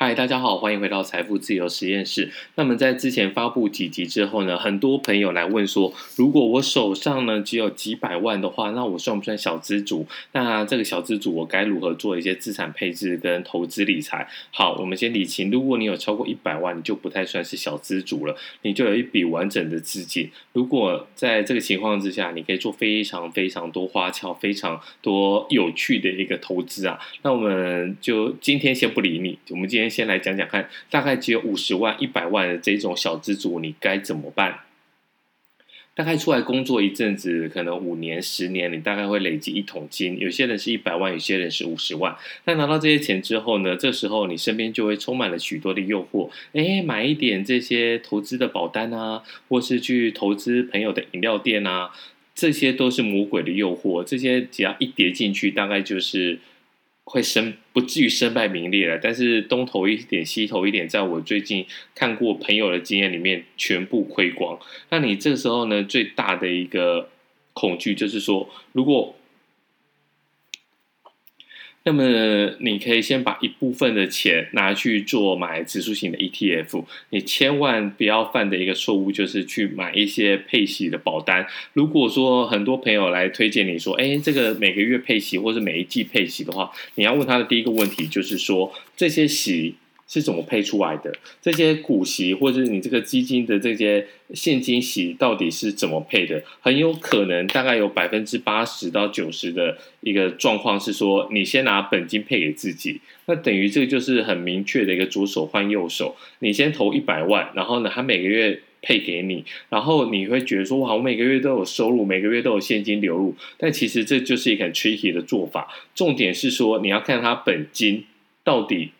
嗨，大家好，欢迎回到财富自由实验室。那么在之前发布几集之后呢，很多朋友来问说，如果我手上呢只有几百万的话，那我算不算小资主？那这个小资主我该如何做一些资产配置跟投资理财？好，我们先理清，如果你有超过一百万，你就不太算是小资主了，你就有一笔完整的资金。如果在这个情况之下，你可以做非常非常多花俏、非常多有趣的一个投资啊。那我们就今天先不理你，我们今天。先来讲讲看，大概只有五十万、一百万的这种小资族，你该怎么办？大概出来工作一阵子，可能五年、十年，你大概会累积一桶金。有些人是一百万，有些人是五十万。那拿到这些钱之后呢？这时候你身边就会充满了许多的诱惑，诶，买一点这些投资的保单啊，或是去投资朋友的饮料店啊，这些都是魔鬼的诱惑。这些只要一叠进去，大概就是。会身不至于身败名裂了，但是东投一点西投一点，在我最近看过朋友的经验里面，全部亏光。那你这时候呢，最大的一个恐惧就是说，如果那么你可以先把一部分的钱拿去做买指数型的 ETF，你千万不要犯的一个错误就是去买一些配息的保单。如果说很多朋友来推荐你说，哎，这个每个月配息或是每一季配息的话，你要问他的第一个问题就是说，这些息。是怎么配出来的？这些股息或者你这个基金的这些现金息到底是怎么配的？很有可能大概有百分之八十到九十的一个状况是说，你先拿本金配给自己，那等于这个就是很明确的一个左手换右手。你先投一百万，然后呢，他每个月配给你，然后你会觉得说，哇，我每个月都有收入，每个月都有现金流入。但其实这就是一个很 tricky 的做法。重点是说，你要看他本金到底。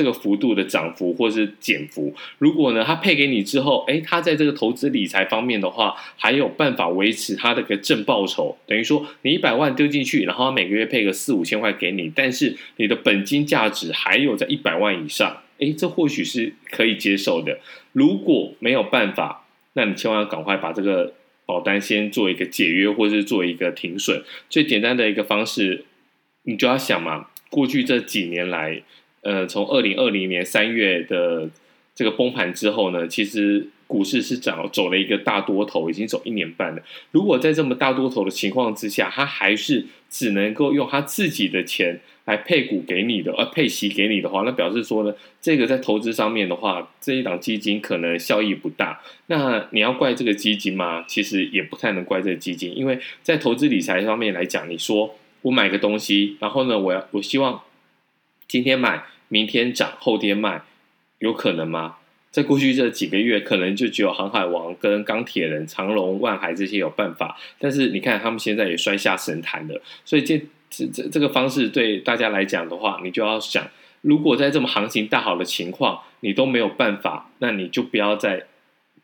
这个幅度的涨幅或是减幅，如果呢，他配给你之后，诶，他在这个投资理财方面的话，还有办法维持他的个正报酬，等于说你一百万丢进去，然后他每个月配个四五千块给你，但是你的本金价值还有在一百万以上，诶，这或许是可以接受的。如果没有办法，那你千万要赶快把这个保单先做一个解约，或是做一个停损。最简单的一个方式，你就要想嘛，过去这几年来。呃，从二零二零年三月的这个崩盘之后呢，其实股市是涨走了一个大多头，已经走一年半了。如果在这么大多头的情况之下，他还是只能够用他自己的钱来配股给你的，呃，配息给你的话，那表示说呢，这个在投资上面的话，这一档基金可能效益不大。那你要怪这个基金吗？其实也不太能怪这个基金，因为在投资理财方面来讲，你说我买个东西，然后呢，我要我希望。今天买，明天涨，后天卖，有可能吗？在过去这几个月，可能就只有航海王跟钢铁人、长荣、万海这些有办法。但是你看，他们现在也摔下神坛了。所以这这这这个方式对大家来讲的话，你就要想，如果在这么行情大好的情况，你都没有办法，那你就不要再。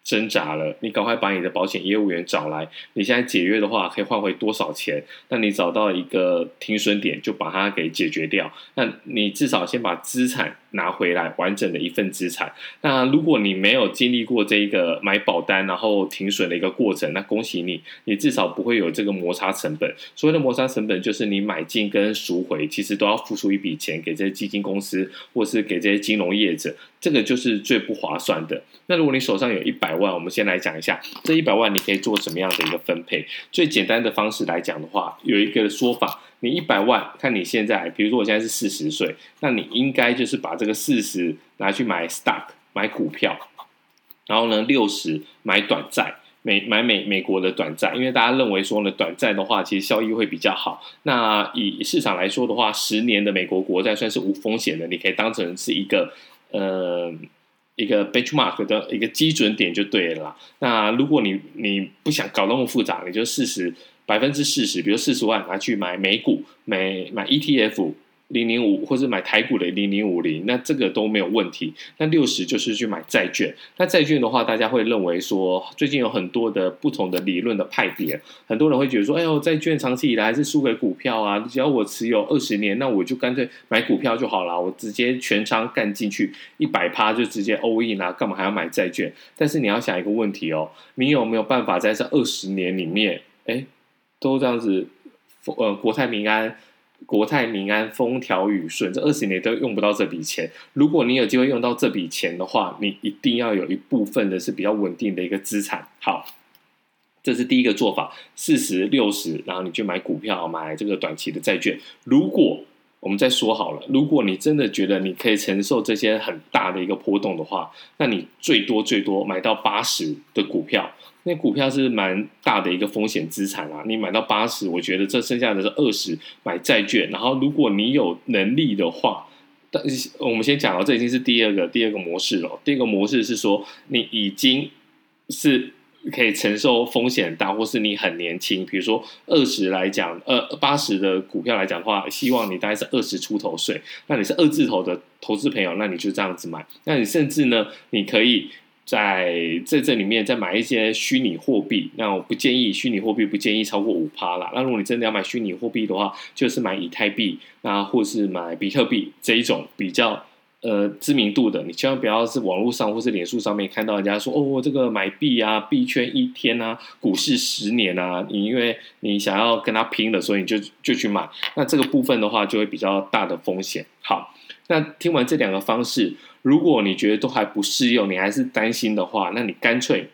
挣扎了，你赶快把你的保险业务员找来。你现在解约的话，可以换回多少钱？那你找到一个停损点，就把它给解决掉。那你至少先把资产拿回来，完整的一份资产。那如果你没有经历过这一个买保单然后停损的一个过程，那恭喜你，你至少不会有这个摩擦成本。所谓的摩擦成本，就是你买进跟赎回，其实都要付出一笔钱给这些基金公司，或是给这些金融业者，这个就是最不划算的。那如果你手上有一百万，我们先来讲一下这一百万你可以做什么样的一个分配。最简单的方式来讲的话，有一个说法，你一百万，看你现在，比如说我现在是四十岁，那你应该就是把这个四十拿去买 stock 买股票，然后呢六十买短债，美买美美国的短债，因为大家认为说呢短债的话其实效益会比较好。那以市场来说的话，十年的美国国债算是无风险的，你可以当成是一个呃。一个 benchmark 的一个基准点就对了。那如果你你不想搞那么复杂，你就四十百分之四十，比如四十万拿去买美股，买买 ETF。零零五，或者买台股的零零五零，那这个都没有问题。那六十就是去买债券。那债券的话，大家会认为说，最近有很多的不同的理论的派别，很多人会觉得说，哎呦，债券长期以来还是输给股票啊！只要我持有二十年，那我就干脆买股票就好了，我直接全仓干进去一百趴就直接 all in 啊，干嘛还要买债券？但是你要想一个问题哦，你有没有办法在这二十年里面，哎，都这样子，呃，国泰民安。国泰民安、风调雨顺，这二十年都用不到这笔钱。如果你有机会用到这笔钱的话，你一定要有一部分的是比较稳定的一个资产。好，这是第一个做法，四十六十，然后你去买股票，买这个短期的债券。如果我们再说好了，如果你真的觉得你可以承受这些很大的一个波动的话，那你最多最多买到八十的股票。那股票是蛮大的一个风险资产啊，你买到八十，我觉得这剩下的是二十买债券。然后如果你有能力的话，但我们先讲哦，这已经是第二个第二个模式了。第二个模式是说，你已经是可以承受风险大，或是你很年轻。比如说二十来讲，呃，八十的股票来讲的话，希望你大概是二十出头岁。那你是二字头的投资朋友，那你就这样子买。那你甚至呢，你可以。在在这里面再买一些虚拟货币，那我不建议虚拟货币，不建议超过五趴啦。那如果你真的要买虚拟货币的话，就是买以太币，那或是买比特币这一种比较呃知名度的。你千万不要是网络上或是脸书上面看到人家说哦，这个买币啊，币圈一天啊，股市十年啊，你因为你想要跟他拼了，所以你就就去买。那这个部分的话，就会比较大的风险。好，那听完这两个方式。如果你觉得都还不适用，你还是担心的话，那你干脆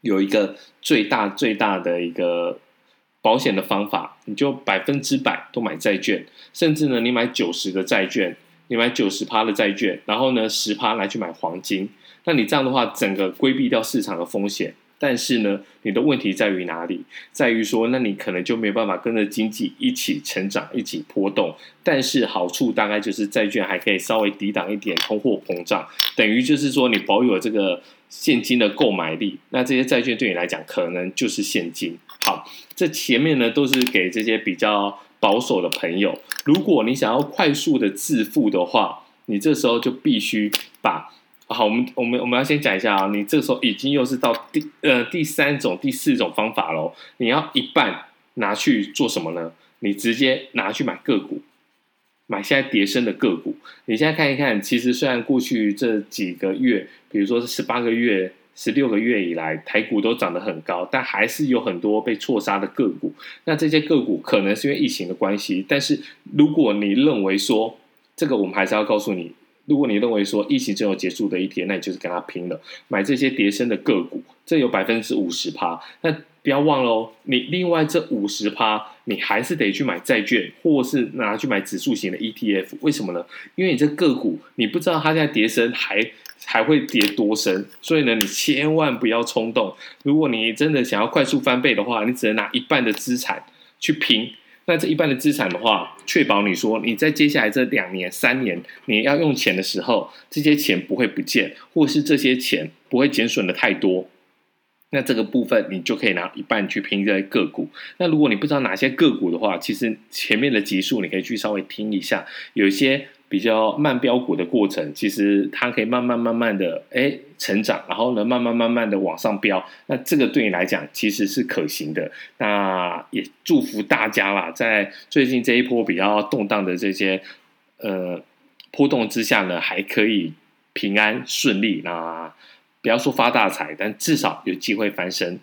有一个最大最大的一个保险的方法，你就百分之百都买债券，甚至呢，你买九十的债券，你买九十趴的债券，然后呢，十趴来去买黄金，那你这样的话，整个规避掉市场的风险。但是呢，你的问题在于哪里？在于说，那你可能就没有办法跟着经济一起成长、一起波动。但是好处大概就是债券还可以稍微抵挡一点通货膨胀，等于就是说你保有这个现金的购买力。那这些债券对你来讲，可能就是现金。好，这前面呢都是给这些比较保守的朋友。如果你想要快速的致富的话，你这时候就必须把。好，我们我们我们要先讲一下啊，你这时候已经又是到第呃第三种、第四种方法喽。你要一半拿去做什么呢？你直接拿去买个股，买现在跌升的个股。你现在看一看，其实虽然过去这几个月，比如说十八个月、十六个月以来，台股都涨得很高，但还是有很多被错杀的个股。那这些个股可能是因为疫情的关系，但是如果你认为说这个，我们还是要告诉你。如果你认为说疫情真有结束的一天，那你就是跟他拼了，买这些跌升的个股，这有百分之五十趴。那不要忘了哦，你另外这五十趴，你还是得去买债券，或是拿去买指数型的 ETF。为什么呢？因为你这个股，你不知道它现在跌深还还会跌多深，所以呢，你千万不要冲动。如果你真的想要快速翻倍的话，你只能拿一半的资产去拼。那这一半的资产的话，确保你说你在接下来这两年、三年你要用钱的时候，这些钱不会不见，或是这些钱不会减损的太多。那这个部分你就可以拿一半去拼这些个股。那如果你不知道哪些个股的话，其实前面的集数你可以去稍微听一下，有一些。比较慢飙股的过程，其实它可以慢慢慢慢的哎成长，然后呢慢慢慢慢的往上飙。那这个对你来讲其实是可行的。那也祝福大家啦，在最近这一波比较动荡的这些呃波动之下呢，还可以平安顺利。那不要说发大财，但至少有机会翻身。